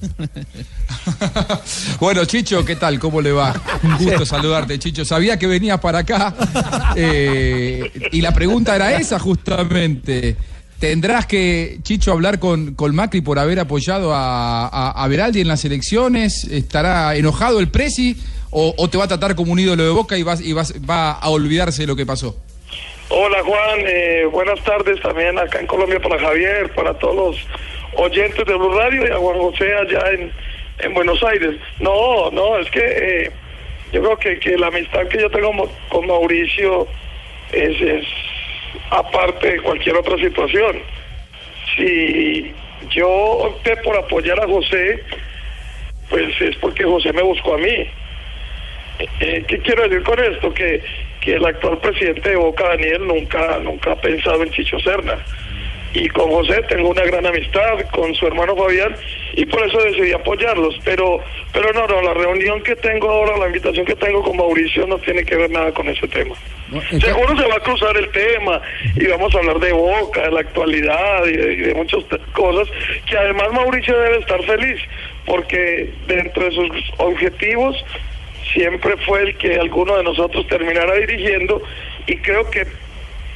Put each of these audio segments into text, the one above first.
bueno, Chicho, ¿qué tal? ¿Cómo le va? Un gusto saludarte, Chicho. Sabía que venías para acá. Eh, y la pregunta era esa, justamente. ¿Tendrás que, Chicho, hablar con, con Macri por haber apoyado a, a, a Beraldi en las elecciones? ¿Estará enojado el Presi? O, o, te va a tratar como un ídolo de boca y, vas, y vas, va a olvidarse de lo que pasó? Hola Juan, eh, buenas tardes también acá en Colombia para Javier, para todos los oyentes de Blue Radio y a Juan José allá en, en Buenos Aires. No, no, es que eh, yo creo que, que, la amistad que yo tengo con Mauricio es, es aparte de cualquier otra situación. Si yo opté por apoyar a José, pues es porque José me buscó a mí. Eh, ¿Qué quiero decir con esto? Que, que el actual presidente de Boca, Daniel, nunca, nunca ha pensado en Chicho Serna. Y con José tengo una gran amistad, con su hermano Fabián, y por eso decidí apoyarlos. Pero, pero no, no, la reunión que tengo ahora, la invitación que tengo con Mauricio no tiene que ver nada con ese tema. No, Seguro se va a cruzar el tema y vamos a hablar de Boca, de la actualidad y de, y de muchas cosas, que además Mauricio debe estar feliz, porque dentro de sus objetivos siempre fue el que alguno de nosotros terminara dirigiendo y creo que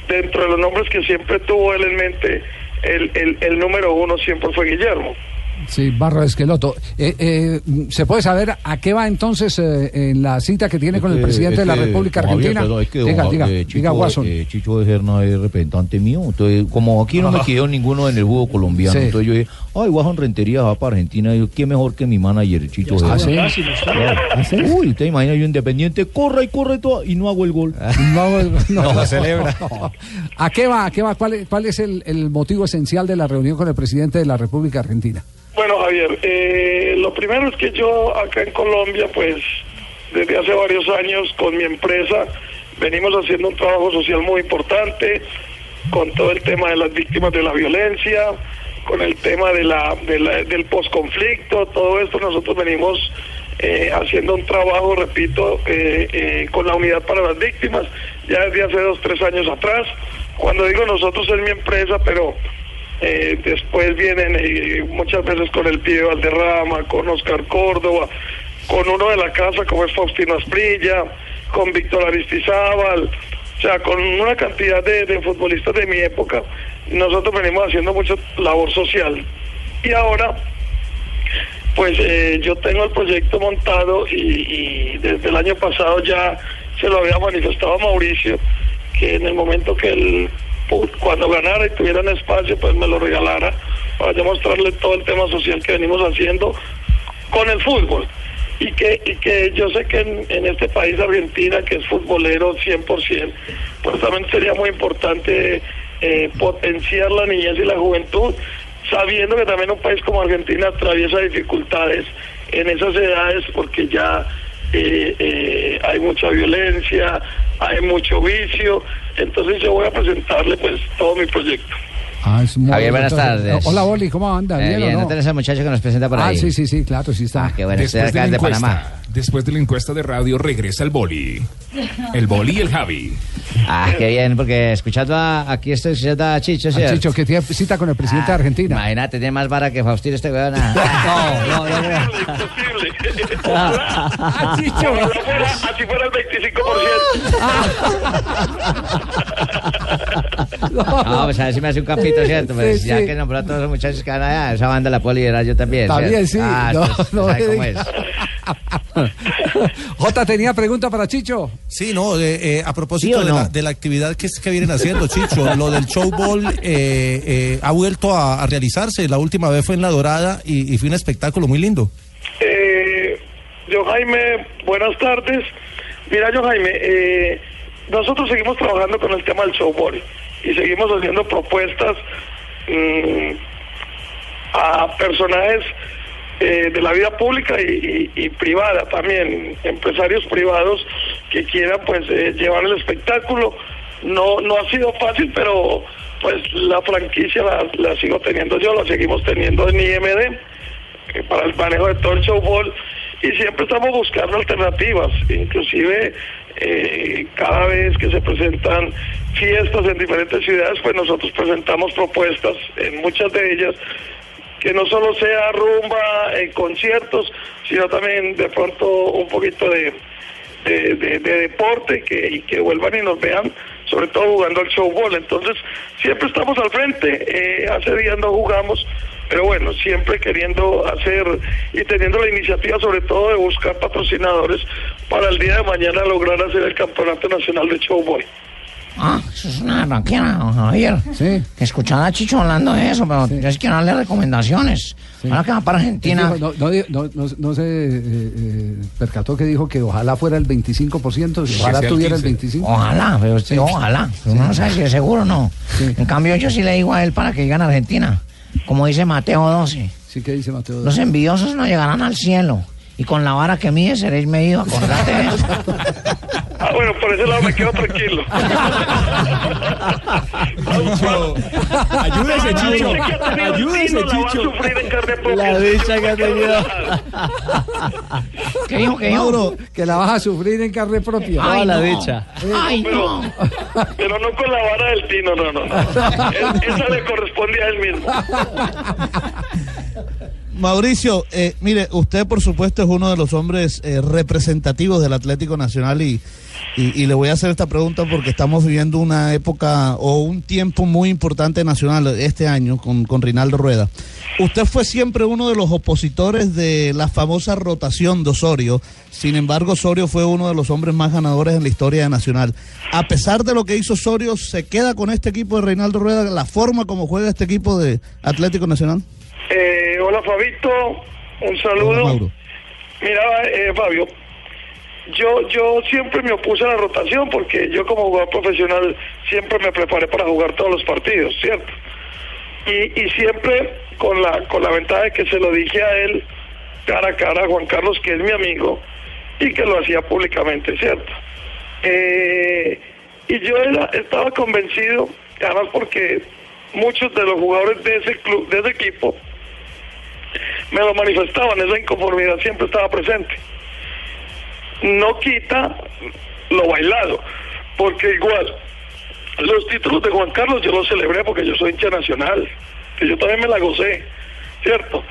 dentro de los nombres que siempre tuvo él en mente, el, el, el número uno siempre fue Guillermo. Sí, Barra Esqueloto. Eh, eh, ¿Se puede saber a qué va entonces eh, en la cita que tiene con el presidente de la República Argentina? Perdón, es que, diga, don, diga, eh, Chicho, diga Watson. eh, Chicho de Serna es representante mío. Entonces, como aquí no me quedó ninguno en el juego colombiano, Sí. entonces yo dije, ay, Watson Rentería va para Argentina. Y yo, ¿qué mejor que mi manager, Chicho ¿Ah, Serna? sí? ¿Ah, sí? Uy, te imaginas yo independiente, corre y corre todo y no hago el gol. No, no, No, celebra. ¿A qué va? ¿A qué va? ¿Cuál es, cuál es el, el motivo esencial de la reunión con el presidente de la República Argentina? Bueno, Javier, eh, lo primero es que yo acá en Colombia, pues desde hace varios años con mi empresa venimos haciendo un trabajo social muy importante con todo el tema de las víctimas de la violencia, con el tema de la, de del posconflicto, todo esto nosotros venimos eh, haciendo un trabajo, repito, eh, eh, con la unidad para las víctimas, ya desde hace dos, tres años atrás. Cuando digo nosotros es mi empresa, pero eh, después vienen eh, muchas veces con el pibe Valderrama, con Oscar Córdoba, con uno de la casa como es Faustino Asprilla, con Víctor Aristizábal, o sea, con una cantidad de, de futbolistas de mi época, nosotros venimos haciendo mucha labor social. Y ahora, pues eh, yo tengo el proyecto montado y, y desde el año pasado ya se lo había manifestado a Mauricio, que en el momento que él, pu- cuando ganara y tuviera un espacio, pues me lo regalara para yo mostrarle todo el tema social que venimos haciendo con el fútbol. Y que, y que yo sé que en, en este país, Argentina, que es futbolero 100%, pues también sería muy importante eh, potenciar la niñez y la juventud, sabiendo que también un país como Argentina atraviesa dificultades en esas edades porque ya eh, eh, hay mucha violencia, hay mucho vicio, entonces yo voy a presentarle pues todo mi proyecto. Ah, es muy Javier, buenas tardes. Hola, Boli, ¿cómo anda? Eh, ¿Bien, bien, o ¿no no? tenés al muchacho que nos presenta por Ah, ahí? sí, sí, sí, claro, sí está. Ah, qué bueno, Después de, acá la de encuesta, Panamá. después de la encuesta de radio regresa el boli. El boli y el Javi. Ah, qué bien, porque escuchando a, aquí estoy escuchando a Chicho, Ah, ¿cierto? Chicho, que tiene cita con el presidente de Argentina. Imagínate, tiene más vara que Faustino este weón. ah. No, no, no, no. Imposible. Ojalá, ojalá fuera, así fuera el 25%. No, pues a ver si me hace un campito, ¿cierto? Pues Sí, ya sí. que nombró a todos los muchachos que van allá, esa banda la puedo liderar yo también. También, ¿cierto? sí. Ah, No, pues, no ¿sabe me cómo es? Jota, ¿tenía pregunta para Chicho? Sí, no, eh, eh, a propósito ¿Sí o de, la, de la actividad que, es- que vienen haciendo, Chicho, lo del showball eh, eh, ha vuelto a, a realizarse. La última vez fue en La Dorada y, y fue un espectáculo muy lindo. Eh, yo Jaime, buenas tardes. Mira, yo Jaime, eh, nosotros seguimos trabajando con el tema del showball y seguimos haciendo propuestas mm, a personajes eh, de la vida pública y, y- y privada también, empresarios privados que quieran pues eh, llevar el espectáculo. No, no ha sido fácil, pero pues la franquicia la, la sigo teniendo yo, la seguimos teniendo en IMD para el manejo de todo el showball y siempre estamos buscando alternativas, inclusive eh, cada vez que se presentan fiestas en diferentes ciudades, pues nosotros presentamos propuestas en muchas de ellas que no solo sea rumba, y conciertos, sino también de pronto un poquito de, de, de- de deporte que, y que vuelvan y nos vean, sobre todo jugando al showball. Entonces, siempre estamos al frente. Eh, hace días no jugamos, pero bueno, siempre queriendo hacer y teniendo la iniciativa, sobre todo, de buscar patrocinadores para el día de mañana lograr hacer el Campeonato Nacional de Showboy. Ah, eso es una ranquera, don Javier. Sí. Que escuchaba a Chicho hablando de eso, pero yo quiero darle recomendaciones. Ahora que va para Argentina. Dijo, no, no, no, no- no se eh, eh, percató que dijo que ojalá fuera el 25%, si ojalá el tuviera el 15. 25%. Ojalá, pero sí, ojalá. Uno no sabe si es seguro o no. En cambio, yo sí le digo a él para que digan Argentina. Como dice Mateo 12. Sí, que dice Mateo? Los envidiosos no llegarán al cielo. Y con la vara que mide seréis medido. Acordate de eso. Ah, bueno, por ese lado me quedo tranquilo. Ayúdese, Chicho. Ayúdese, Chicho. carne propia. La dicha que ha tenido. ¿Qué dijo? ¿Qué dijo? Mauro, que la vas a sufrir en carne propia. Ay, la dicha. Ay, Pero, no. pero no con la vara del Tino, no, no. no. Es- esa le corresponde a él mismo. Mauricio, eh, mire, usted por supuesto es uno de los hombres eh, representativos del Atlético Nacional y, y, y le voy a hacer esta pregunta porque estamos viviendo una época o un tiempo muy importante nacional este año con, con Rinaldo Rueda. Usted fue siempre uno de los opositores de la famosa rotación de Osorio, sin embargo Osorio fue uno de los hombres más ganadores en la historia de Nacional. A pesar de lo que hizo Osorio, ¿se queda con este equipo de Reinaldo Rueda, la forma como juega este equipo de Atlético Nacional? Eh, hola, Fabito. Un saludo. Hola, Mauro. Mira, eh, Fabio, yo, yo siempre me opuse a la rotación porque yo como jugador profesional siempre me preparé para jugar todos los partidos, ¿cierto? Y, y siempre con la, con la ventaja de que se lo dije a él cara a cara, a Juan Carlos, que es mi amigo, y que lo hacía públicamente, ¿cierto? Eh, y yo era- estaba convencido, además porque muchos de los jugadores de ese club, de ese equipo, me lo manifestaban, esa inconformidad siempre estaba presente. No quita lo bailado, porque igual, los títulos de Juan Carlos yo los celebré porque yo soy hincha nacional, que yo también me la gocé, ¿cierto?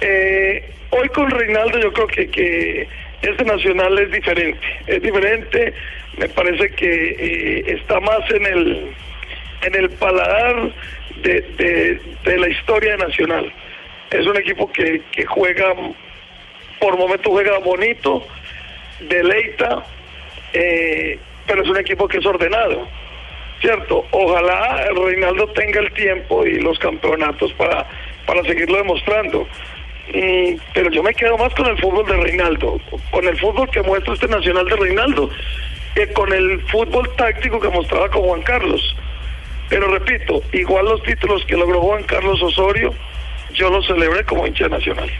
Eh, hoy con Reinaldo yo creo que, que este nacional es diferente, es diferente, me parece que eh, está más en el en el paladar de, de, de la historia nacional. Es un equipo que, que juega, por momentos juega bonito, deleita, eh, pero es un equipo que es ordenado, ¿cierto? Ojalá el Reinaldo tenga el tiempo y los campeonatos para, para seguirlo demostrando. Mm, pero yo me quedo más con el fútbol de Reinaldo, con el fútbol que muestra este Nacional de Reinaldo, que con el fútbol táctico que mostraba con Juan Carlos. Pero repito, igual los títulos que logró Juan Carlos Osorio, yo los celebré como hincha nacional.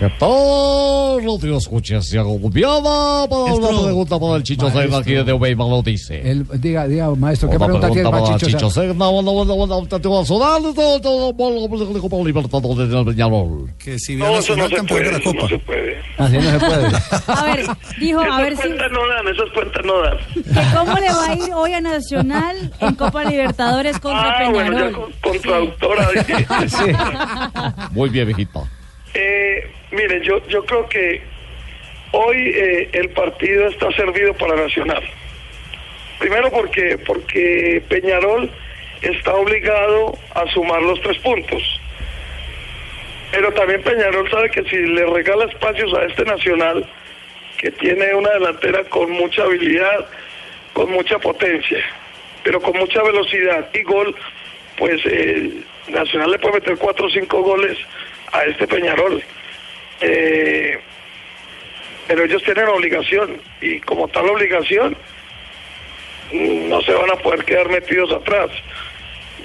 ¿Qué tal? No te escuches, Santiago Gutiérrez, para una pregunta para el Chicho Serna aquí de Weimar lo dice. Él, diga, diga, maestro, ¿qué Otra pregunta tiene pregunta para para Chicho? Chicho Serna? Serna, bueno, bueno, bueno, te tengo a sonar, todo, todo, todo, todo, todo, Copa Libertadores del Peñarol. Que si vio No, eso no Nacional se campeón puede, de la Copa. no se puede. Así no se puede. A ver, dijo, a Esas ver si cuentas no dan, esas cuentas no dan. que cómo le va a ir hoy a Nacional en Copa Libertadores contra Ah, bueno, ya Peñarol. con, con traductora. dije. Muy bien, viejita. Yo, yo creo que hoy eh, el partido está servido para Nacional. Primero porque, porque Peñarol está obligado a sumar los tres puntos. Pero también Peñarol sabe que si le regala espacios a este Nacional, que tiene una delantera con mucha habilidad, con mucha potencia, pero con mucha velocidad y gol, pues eh, Nacional le puede meter cuatro o cinco goles a este Peñarol. Eh, pero ellos tienen obligación y como tal obligación no se van a poder quedar metidos atrás.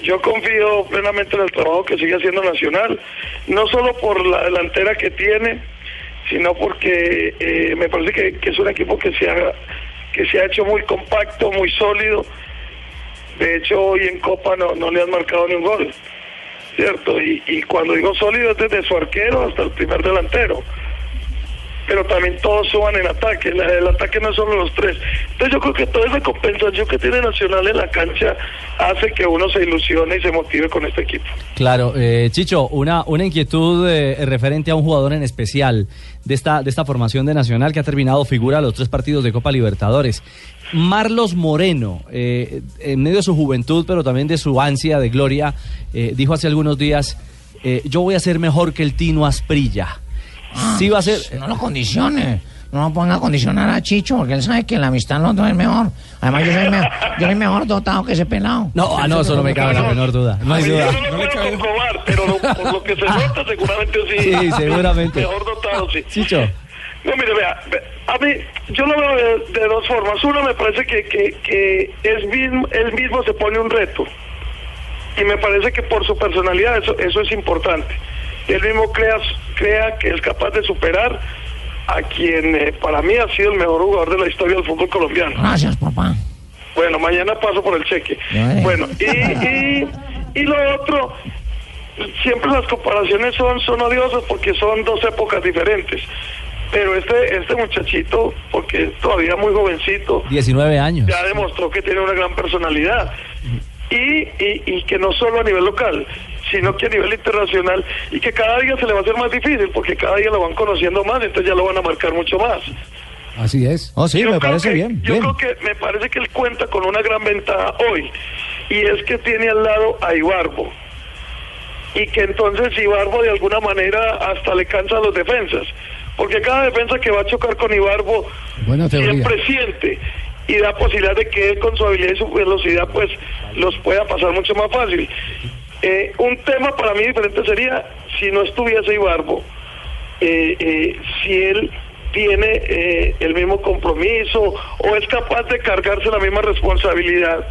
Yo confío plenamente en el trabajo que sigue haciendo Nacional, no solo por la delantera que tiene, sino porque eh, me parece que, que es un equipo que se, ha, que se ha hecho muy compacto, muy sólido. De hecho, hoy en Copa no, no le han marcado ni un gol, ¿cierto? Y, y cuando digo sólido es desde su arquero hasta el primer delantero. Pero también todos suban en ataque. El ataque no es solo los tres. Entonces yo creo que toda esa compensación que tiene Nacional en la cancha hace que uno se ilusione y se motive con este equipo. Claro, eh, Chicho, una, una inquietud eh, referente a un jugador en especial de esta, de esta formación de Nacional que ha terminado figura los tres partidos de Copa Libertadores. Marlos Moreno, eh, en medio de su juventud, pero también de su ansia de gloria, eh, dijo hace algunos días, eh, yo voy a ser mejor que el Tino Asprilla. Sí va a ser... No lo condicione. No lo ponga a condicionar a Chicho, porque él sabe que la amistad no es mejor. Además, yo soy, me- yo soy mejor dotado que ese pelado. No, ah, no, eso no me cabe la menor duda. No hay duda. yo no lo veo con Escobar, pero lo- por lo que se nota seguramente sí. Sí, seguramente. Mejor dotado, sí. Chicho. No, mire, vea, ve- a mí, yo lo veo de, de dos formas. Uno, me parece que, que, que es mismo, él mismo se pone un reto. Y me parece que por su personalidad eso, eso es importante. Él mismo crea, crea que es capaz de superar a quien eh, para mí ha sido el mejor jugador de la historia del fútbol colombiano. Gracias, papá. Bueno, mañana paso por el cheque. Bueno, y, y, y lo otro, siempre las comparaciones son, son odiosas porque son dos épocas diferentes. Pero este, este muchachito, porque es todavía muy jovencito, 19 años. ya demostró que tiene una gran personalidad. Y, y, y que no solo a nivel local, sino que a nivel internacional, y que cada día se le va a hacer más difícil, porque cada día lo van conociendo más, entonces ya lo van a marcar mucho más. Así es. Oh, sí, Yo me creo parece que- bien. Yo bien. creo que me parece que él cuenta con una gran ventaja hoy y es que tiene al lado a Ibarbo y que entonces Ibarbo de alguna manera hasta le cansa a los defensas porque cada defensa que va a chocar con Ibarbo siempre siente y da posibilidad de que él con su habilidad y su velocidad pues los pueda pasar mucho más fácil. Eh, un tema para mí diferente sería si no estuviese Ibarbo, eh, eh, si él tiene eh, el mismo compromiso o es capaz de cargarse la misma responsabilidad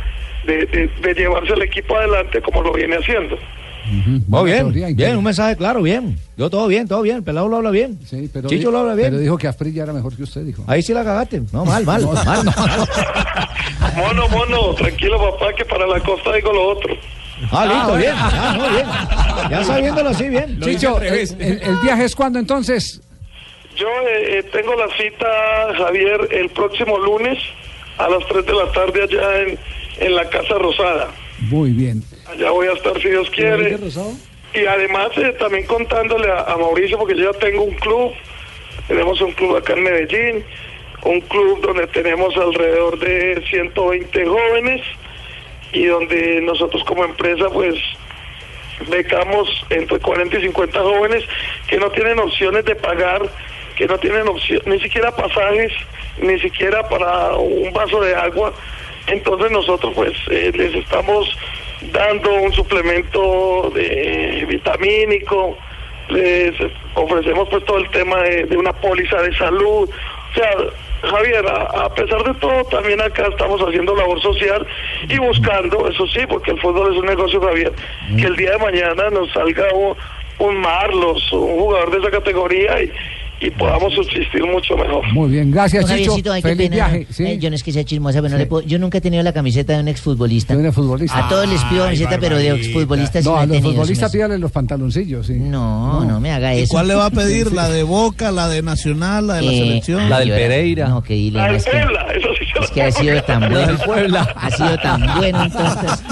de, de- de llevarse el equipo adelante como lo viene haciendo. Muy bien, teoría, bien, bien. un mensaje claro, bien. Yo todo bien, todo bien. El pelado lo habla bien. Sí, pero Chicho lo habla bien. Pero dijo que Asprilla era mejor que usted, dijo. Ahí sí la cagaste. No, mal, mal, mal. Mono, mono, tranquilo papá, que para la costa digo lo otro. Ah, listo, bien. Ah, muy bien. Ya sabiéndolo así, bien. Chicho, el, el- el viaje es cuando entonces? Yo eh, eh, tengo la cita, Javier, el próximo lunes a las 3 de la tarde allá en, en la Casa Rosada. Muy bien. Allá voy a estar si Dios quiere. Y además eh, también contándole a, a Mauricio, porque yo ya tengo un club, tenemos un club acá en Medellín, un club donde tenemos alrededor de 120 jóvenes y donde nosotros como empresa pues becamos entre 40 y 50 jóvenes que no tienen opciones de pagar, que no tienen opción, ni siquiera pasajes, ni siquiera para un vaso de agua. Entonces nosotros pues eh, les estamos dando un suplemento de vitamínico, les ofrecemos pues todo el tema de, de una póliza de salud. O sea, Javier, a, pesar de todo, también acá estamos haciendo labor social y buscando, eso sí, porque el fútbol es un negocio, Javier, que el día de mañana nos salga un, un Marlos, un jugador de esa categoría y, y podamos subsistir mucho mejor. Muy bien, gracias, Chicho. Javiercito, Feliz pena. viaje. Sí. Eh, yo no es que sea chismosa, pero no Sí. le puedo- yo nunca he tenido la camiseta de un exfutbolista. De un exfutbolista. A todos les pido Ay, camiseta, pero de exfutbolista sí No, no a los futbolistas sí pídale los pantaloncillos, sí. No, no me haga ¿Y eso. cuál le va a pedir? ¿La de Boca, la de Nacional, la de la Eh, selección? ay, ahora- No, qué dilema. Al Es que, Puebla, eso sí se es que ha sido tan La bueno. del Puebla. Ha sido tan bueno, entonces.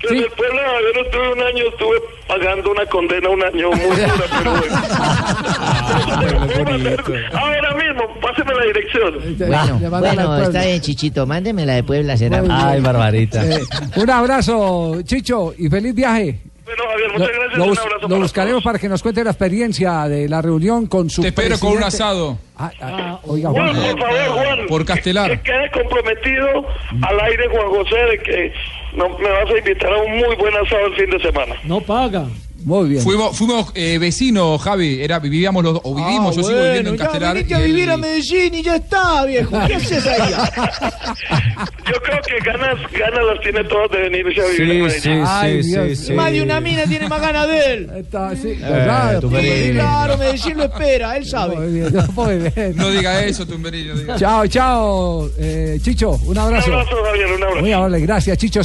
Que en el Puebla yo no estuve un año, estuve pagando una condena un año muy dura, pero bueno. Ahora mismo, páseme la dirección. Bueno, bueno, está bien, Chichito. Mándeme la de Puebla, será. Ay, Barbarita. Eh, un abrazo, Chicho, y feliz viaje. Bueno, Javier, muchas gracias. lo un bus- abrazo lo para buscaremos para que nos cuente la experiencia de la reunión con su Te espero con un presidente. asado. Ah, ah, oiga, Juan, Juan. por favor, Juan. Por Castelar. Que quede comprometido al aire, Juan José, de que no, me vas a invitar a un muy buen asado el fin de semana. No paga. Muy bien. Fuimos, fuimos eh, vecinos, Javi. Era, vivíamos los, o vivimos, yo sigo viviendo en Castelar. y el- Medellín y ya está, viejo. ¿Qué haces ahí? Yo creo que ganas, ganas las tiene todas de venirse a vivir a Sí, Medellín. sí, Ay, sí, Dios. sí, sí. Más de una mina tiene más ganas de él. Está, sí, Eh. Claro, Medellín lo espera, él sabe. Muy bien, muy bien. No diga eso, Tumberillo. no diga. Chao, chao, eh, Chicho, un Un abrazo. abrazo, Javier, un abrazo. Muy amable, gracias, Chicho.